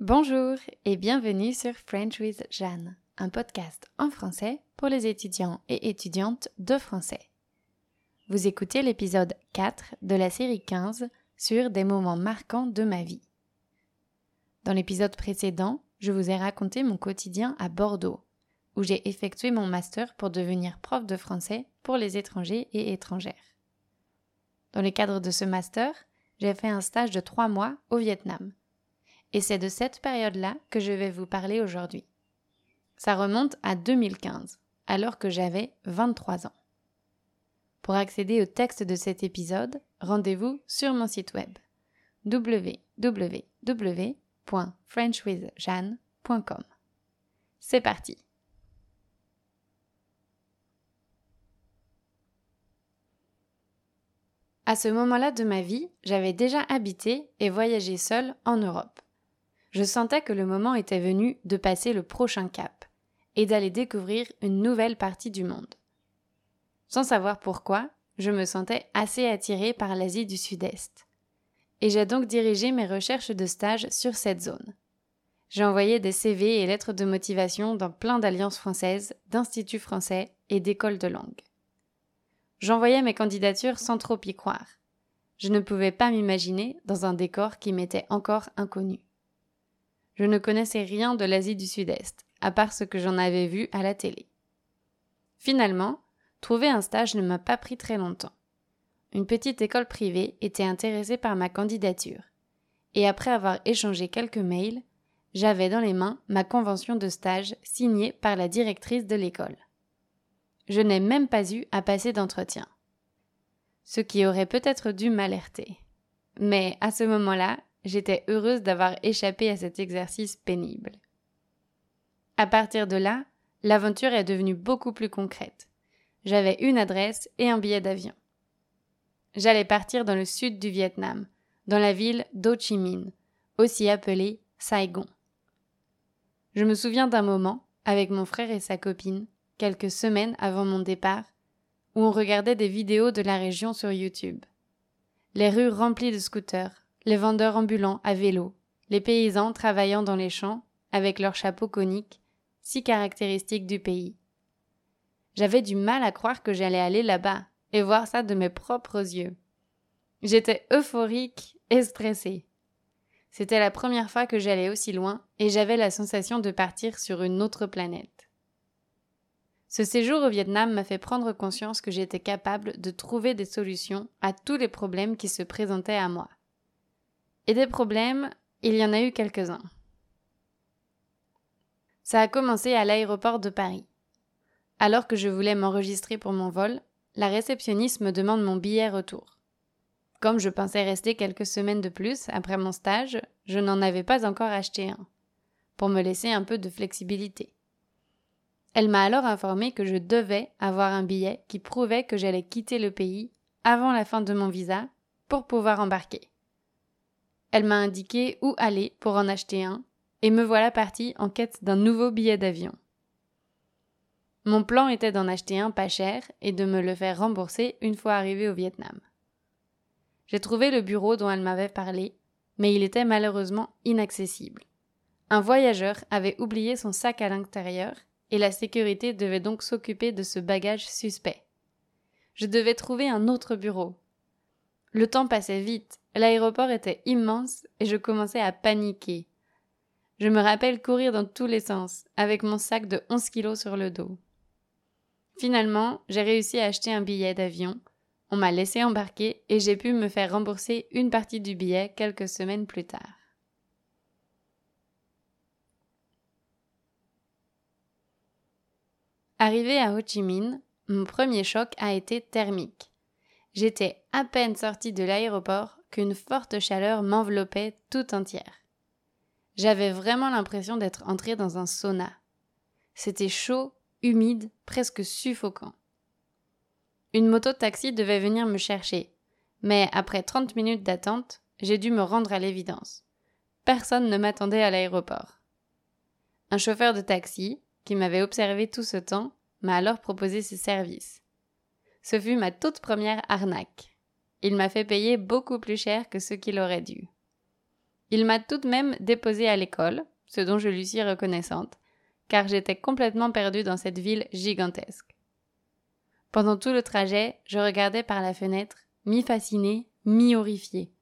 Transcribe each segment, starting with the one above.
Bonjour et bienvenue sur French with Jeanne, un podcast en français pour les étudiants et étudiantes de français. Vous écoutez l'épisode 4 de la série 15 sur des moments marquants de ma vie. Dans l'épisode précédent, je vous ai raconté mon quotidien à Bordeaux, où j'ai effectué mon master pour devenir prof de français pour les étrangers et étrangères. Dans le cadre de ce master, j'ai fait un stage de trois mois au Vietnam et c'est de cette période-là que je vais vous parler aujourd'hui. Ça remonte à 2015, alors que j'avais 23 ans. Pour accéder au texte de cet épisode, rendez-vous sur mon site web www.frenchwithjeanne.com. C'est parti. À ce moment-là de ma vie, j'avais déjà habité et voyagé seule en Europe je sentais que le moment était venu de passer le prochain cap et d'aller découvrir une nouvelle partie du monde. Sans savoir pourquoi, je me sentais assez attirée par l'Asie du Sud-Est. Et j'ai donc dirigé mes recherches de stage sur cette zone. J'ai envoyé des CV et lettres de motivation dans plein d'alliances françaises, d'instituts français et d'écoles de langue. J'envoyais mes candidatures sans trop y croire. Je ne pouvais pas m'imaginer dans un décor qui m'était encore inconnu. Je ne connaissais rien de l'Asie du Sud-Est, à part ce que j'en avais vu à la télé. Finalement, trouver un stage ne m'a pas pris très longtemps. Une petite école privée était intéressée par ma candidature, et après avoir échangé quelques mails, j'avais dans les mains ma convention de stage signée par la directrice de l'école. Je n'ai même pas eu à passer d'entretien. Ce qui aurait peut-être dû m'alerter. Mais à ce moment-là, J'étais heureuse d'avoir échappé à cet exercice pénible. À partir de là, l'aventure est devenue beaucoup plus concrète. J'avais une adresse et un billet d'avion. J'allais partir dans le sud du Vietnam, dans la ville d'Ho Chi Minh, aussi appelée Saigon. Je me souviens d'un moment, avec mon frère et sa copine, quelques semaines avant mon départ, où on regardait des vidéos de la région sur YouTube. Les rues remplies de scooters, les vendeurs ambulants à vélo, les paysans travaillant dans les champs avec leurs chapeaux coniques, si caractéristiques du pays. J'avais du mal à croire que j'allais aller là-bas et voir ça de mes propres yeux. J'étais euphorique et stressée. C'était la première fois que j'allais aussi loin et j'avais la sensation de partir sur une autre planète. Ce séjour au Vietnam m'a fait prendre conscience que j'étais capable de trouver des solutions à tous les problèmes qui se présentaient à moi. Et des problèmes, il y en a eu quelques-uns. Ça a commencé à l'aéroport de Paris. Alors que je voulais m'enregistrer pour mon vol, la réceptionniste me demande mon billet retour. Comme je pensais rester quelques semaines de plus après mon stage, je n'en avais pas encore acheté un, pour me laisser un peu de flexibilité. Elle m'a alors informé que je devais avoir un billet qui prouvait que j'allais quitter le pays avant la fin de mon visa pour pouvoir embarquer. Elle m'a indiqué où aller pour en acheter un, et me voilà partie en quête d'un nouveau billet d'avion. Mon plan était d'en acheter un pas cher et de me le faire rembourser une fois arrivé au Vietnam. J'ai trouvé le bureau dont elle m'avait parlé, mais il était malheureusement inaccessible. Un voyageur avait oublié son sac à l'intérieur et la sécurité devait donc s'occuper de ce bagage suspect. Je devais trouver un autre bureau. Le temps passait vite L'aéroport était immense et je commençais à paniquer. Je me rappelle courir dans tous les sens, avec mon sac de 11 kilos sur le dos. Finalement, j'ai réussi à acheter un billet d'avion. On m'a laissé embarquer et j'ai pu me faire rembourser une partie du billet quelques semaines plus tard. Arrivé à Ho Chi Minh, mon premier choc a été thermique. J'étais à peine sortie de l'aéroport qu'une forte chaleur m'enveloppait tout entière. J'avais vraiment l'impression d'être entrée dans un sauna. C'était chaud, humide, presque suffocant. Une moto-taxi devait venir me chercher, mais après trente minutes d'attente, j'ai dû me rendre à l'évidence. Personne ne m'attendait à l'aéroport. Un chauffeur de taxi, qui m'avait observé tout ce temps, m'a alors proposé ses services. Ce fut ma toute première arnaque. Il m'a fait payer beaucoup plus cher que ce qu'il aurait dû. Il m'a tout de même déposé à l'école, ce dont je lui suis reconnaissante, car j'étais complètement perdue dans cette ville gigantesque. Pendant tout le trajet, je regardais par la fenêtre, mi-fascinée, mi-horrifiée.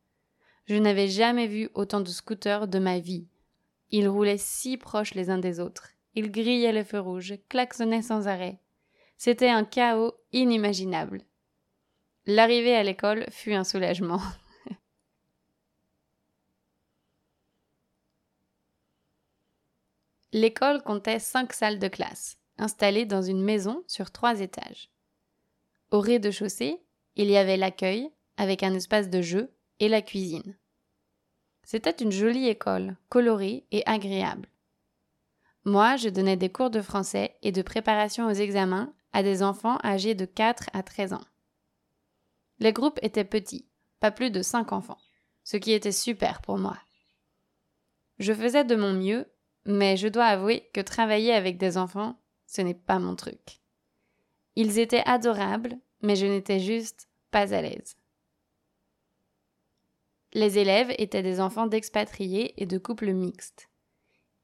Je n'avais jamais vu autant de scooters de ma vie. Ils roulaient si proches les uns des autres. Ils grillaient le feu rouge, klaxonnaient sans arrêt. C'était un chaos inimaginable. L'arrivée à l'école fut un soulagement. L'école comptait cinq salles de classe, installées dans une maison sur trois étages. Au rez-de-chaussée, il y avait l'accueil, avec un espace de jeu, et la cuisine. C'était une jolie école, colorée et agréable. Moi, je donnais des cours de français et de préparation aux examens à des enfants âgés de 4 à 13 ans. Les groupes étaient petits, pas plus de 5 enfants, ce qui était super pour moi. Je faisais de mon mieux, mais je dois avouer que travailler avec des enfants, ce n'est pas mon truc. Ils étaient adorables, mais je n'étais juste pas à l'aise. Les élèves étaient des enfants d'expatriés et de couples mixtes.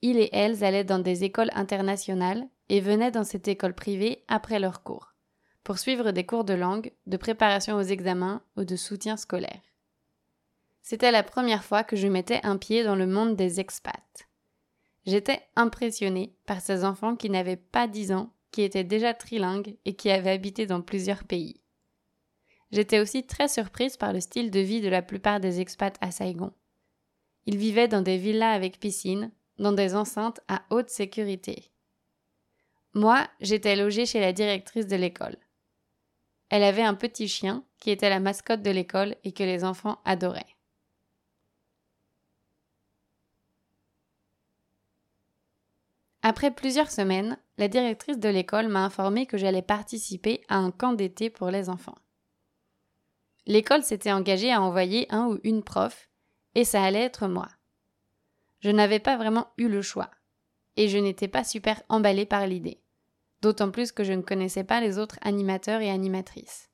Ils et elles allaient dans des écoles internationales et venaient dans cette école privée après leurs cours, pour suivre des cours de langue, de préparation aux examens ou de soutien scolaire. C'était la première fois que je mettais un pied dans le monde des expats. J'étais impressionnée par ces enfants qui n'avaient pas dix ans, qui étaient déjà trilingues et qui avaient habité dans plusieurs pays. J'étais aussi très surprise par le style de vie de la plupart des expats à Saigon. Ils vivaient dans des villas avec piscine, dans des enceintes à haute sécurité. Moi, j'étais logée chez la directrice de l'école. Elle avait un petit chien qui était la mascotte de l'école et que les enfants adoraient. Après plusieurs semaines, la directrice de l'école m'a informé que j'allais participer à un camp d'été pour les enfants. L'école s'était engagée à envoyer un ou une prof, et ça allait être moi. Je n'avais pas vraiment eu le choix, et je n'étais pas super emballée par l'idée, d'autant plus que je ne connaissais pas les autres animateurs et animatrices.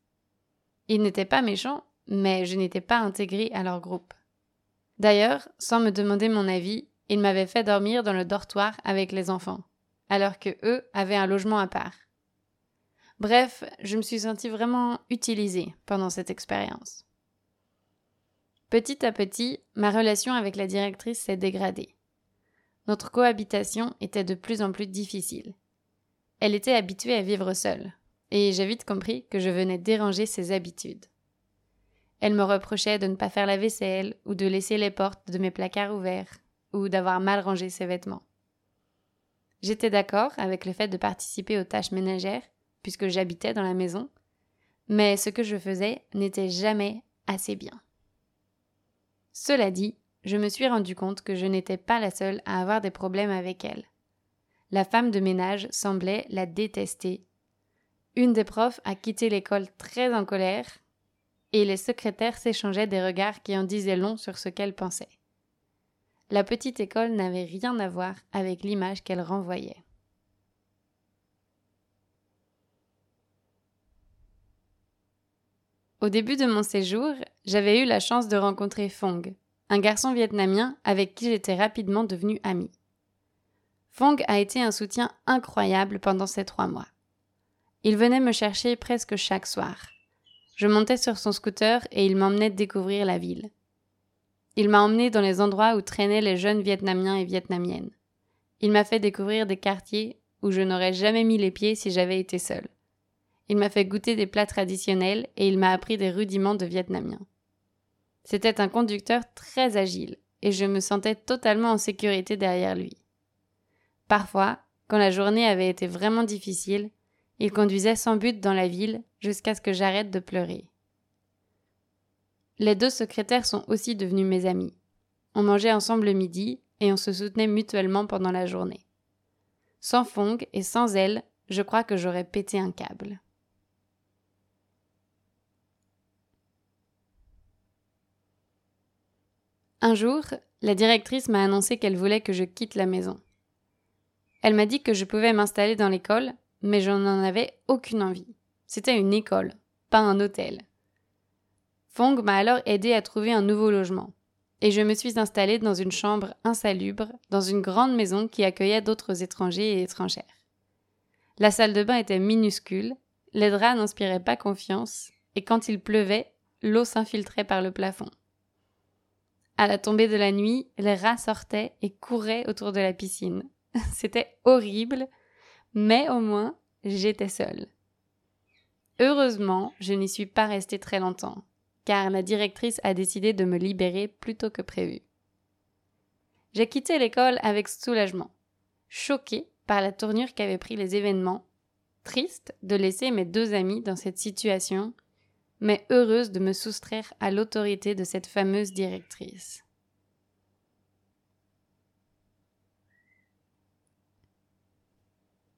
Ils n'étaient pas méchants, mais je n'étais pas intégrée à leur groupe. D'ailleurs, sans me demander mon avis, ils m'avaient fait dormir dans le dortoir avec les enfants, alors que eux avaient un logement à part. Bref, je me suis sentie vraiment utilisée pendant cette expérience. Petit à petit, ma relation avec la directrice s'est dégradée. Notre cohabitation était de plus en plus difficile. Elle était habituée à vivre seule, et j'ai vite compris que je venais déranger ses habitudes. Elle me reprochait de ne pas faire la vaisselle ou de laisser les portes de mes placards ouverts ou d'avoir mal rangé ses vêtements. J'étais d'accord avec le fait de participer aux tâches ménagères puisque j'habitais dans la maison, mais ce que je faisais n'était jamais assez bien. Cela dit, je me suis rendu compte que je n'étais pas la seule à avoir des problèmes avec elle. La femme de ménage semblait la détester. Une des profs a quitté l'école très en colère, et les secrétaires s'échangeaient des regards qui en disaient long sur ce qu'elle pensait. La petite école n'avait rien à voir avec l'image qu'elle renvoyait. Au début de mon séjour, j'avais eu la chance de rencontrer Fong, un garçon vietnamien avec qui j'étais rapidement devenue amie. Fong a été un soutien incroyable pendant ces trois mois. Il venait me chercher presque chaque soir. Je montais sur son scooter et il m'emmenait découvrir la ville. Il m'a emmené dans les endroits où traînaient les jeunes Vietnamiens et Vietnamiennes. Il m'a fait découvrir des quartiers où je n'aurais jamais mis les pieds si j'avais été seule. Il m'a fait goûter des plats traditionnels et il m'a appris des rudiments de vietnamien. C'était un conducteur très agile et je me sentais totalement en sécurité derrière lui. Parfois, quand la journée avait été vraiment difficile, il conduisait sans but dans la ville jusqu'à ce que j'arrête de pleurer. Les deux secrétaires sont aussi devenus mes amis. On mangeait ensemble le midi et on se soutenait mutuellement pendant la journée. Sans Fong et sans elle, je crois que j'aurais pété un câble. Un jour, la directrice m'a annoncé qu'elle voulait que je quitte la maison. Elle m'a dit que je pouvais m'installer dans l'école, mais je n'en avais aucune envie. C'était une école, pas un hôtel. Fong m'a alors aidé à trouver un nouveau logement. et je me suis installée dans une chambre insalubre, dans une grande maison qui accueillait d'autres étrangers et étrangères. La salle de bain était minuscule, les draps n'inspiraient pas confiance, et quand il pleuvait, l'eau s'infiltrait par le plafond. À la tombée de la nuit, les rats sortaient et couraient autour de la piscine. C'était horrible, mais au moins j'étais seule. Heureusement, je n'y suis pas restée très longtemps, car la directrice a décidé de me libérer plus tôt que prévu. J'ai quitté l'école avec soulagement, choquée par la tournure qu'avaient pris les événements, triste de laisser mes deux amis dans cette situation, mais heureuse de me soustraire à l'autorité de cette fameuse directrice.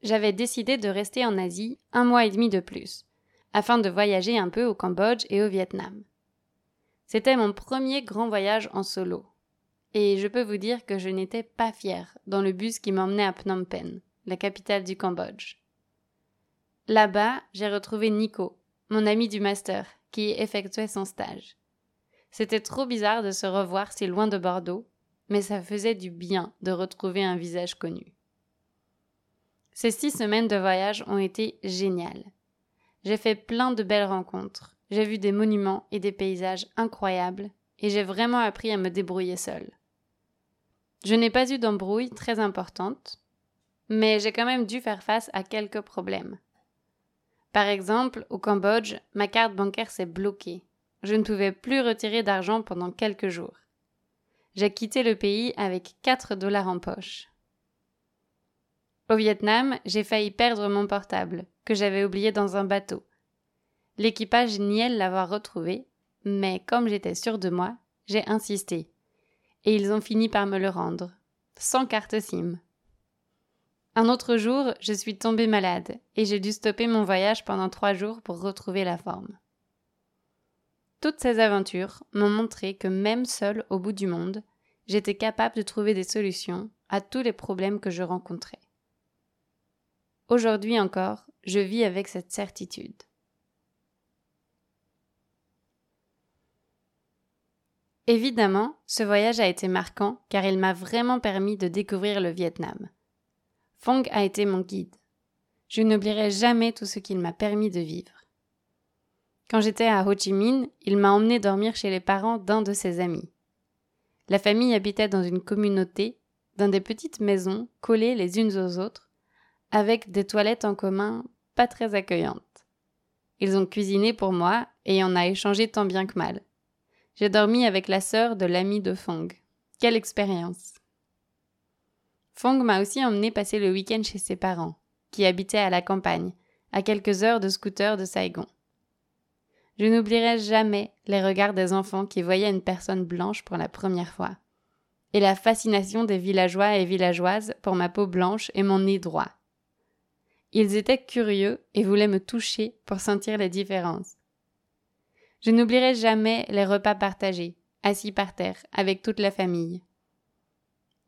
J'avais décidé de rester en Asie un mois et demi de plus, afin de voyager un peu au Cambodge et au Vietnam. C'était mon premier grand voyage en solo, et je peux vous dire que je n'étais pas fière dans le bus qui m'emmenait à Phnom Penh, la capitale du Cambodge. Là-bas, j'ai retrouvé Nico, mon ami du master, qui effectuait son stage. C'était trop bizarre de se revoir si loin de Bordeaux, mais ça faisait du bien de retrouver un visage connu. Ces six semaines de voyage ont été géniales. J'ai fait plein de belles rencontres, j'ai vu des monuments et des paysages incroyables, et j'ai vraiment appris à me débrouiller seule. Je n'ai pas eu d'embrouille très importante, mais j'ai quand même dû faire face à quelques problèmes. Par exemple, au Cambodge, ma carte bancaire s'est bloquée. Je ne pouvais plus retirer d'argent pendant quelques jours. J'ai quitté le pays avec 4 dollars en poche. Au Vietnam, j'ai failli perdre mon portable, que j'avais oublié dans un bateau. L'équipage niait l'avoir retrouvé, mais comme j'étais sûre de moi, j'ai insisté. Et ils ont fini par me le rendre, sans carte SIM. Un autre jour, je suis tombée malade et j'ai dû stopper mon voyage pendant trois jours pour retrouver la forme. Toutes ces aventures m'ont montré que même seule au bout du monde, j'étais capable de trouver des solutions à tous les problèmes que je rencontrais. Aujourd'hui encore, je vis avec cette certitude. Évidemment, ce voyage a été marquant car il m'a vraiment permis de découvrir le Vietnam. Fong a été mon guide. Je n'oublierai jamais tout ce qu'il m'a permis de vivre. Quand j'étais à Ho Chi Minh, il m'a emmené dormir chez les parents d'un de ses amis. La famille habitait dans une communauté, dans des petites maisons collées les unes aux autres, avec des toilettes en commun pas très accueillantes. Ils ont cuisiné pour moi et on a échangé tant bien que mal. J'ai dormi avec la sœur de l'ami de Fong. Quelle expérience! Fong m'a aussi emmené passer le week-end chez ses parents, qui habitaient à la campagne, à quelques heures de scooter de Saigon. Je n'oublierai jamais les regards des enfants qui voyaient une personne blanche pour la première fois, et la fascination des villageois et villageoises pour ma peau blanche et mon nez droit. Ils étaient curieux et voulaient me toucher pour sentir les différences. Je n'oublierai jamais les repas partagés, assis par terre, avec toute la famille.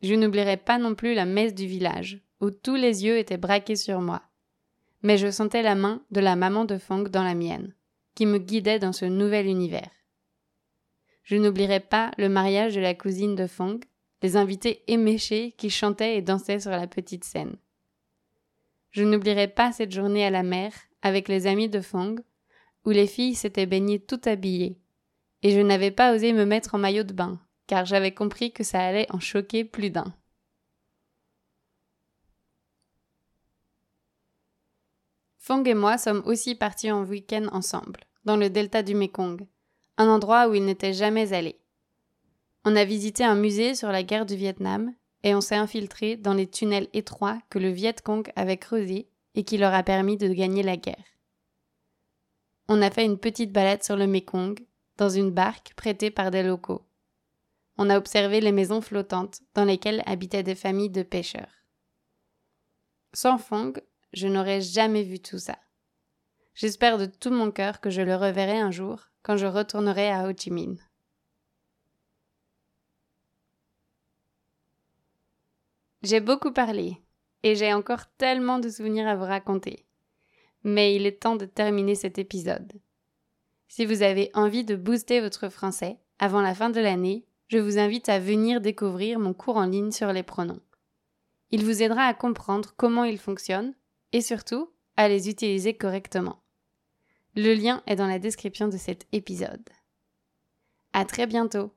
Je n'oublierai pas non plus la messe du village, où tous les yeux étaient braqués sur moi. Mais je sentais la main de la maman de Fong dans la mienne, qui me guidait dans ce nouvel univers. Je n'oublierai pas le mariage de la cousine de Fong, les invités éméchés qui chantaient et dansaient sur la petite scène. Je n'oublierai pas cette journée à la mer avec les amis de Fong, où les filles s'étaient baignées tout habillées, et je n'avais pas osé me mettre en maillot de bain, car j'avais compris que ça allait en choquer plus d'un. Fong et moi sommes aussi partis en week-end ensemble, dans le delta du Mekong, un endroit où il n'était jamais allé. On a visité un musée sur la guerre du Vietnam et on s'est infiltré dans les tunnels étroits que le Viet Cong avait creusés et qui leur a permis de gagner la guerre. On a fait une petite balade sur le Mekong, dans une barque prêtée par des locaux. On a observé les maisons flottantes dans lesquelles habitaient des familles de pêcheurs. Sans Fong, je n'aurais jamais vu tout ça. J'espère de tout mon cœur que je le reverrai un jour quand je retournerai à Ho Chi Minh. J'ai beaucoup parlé, et j'ai encore tellement de souvenirs à vous raconter. Mais il est temps de terminer cet épisode. Si vous avez envie de booster votre français avant la fin de l'année, je vous invite à venir découvrir mon cours en ligne sur les pronoms. Il vous aidera à comprendre comment ils fonctionnent et surtout à les utiliser correctement. Le lien est dans la description de cet épisode. À très bientôt!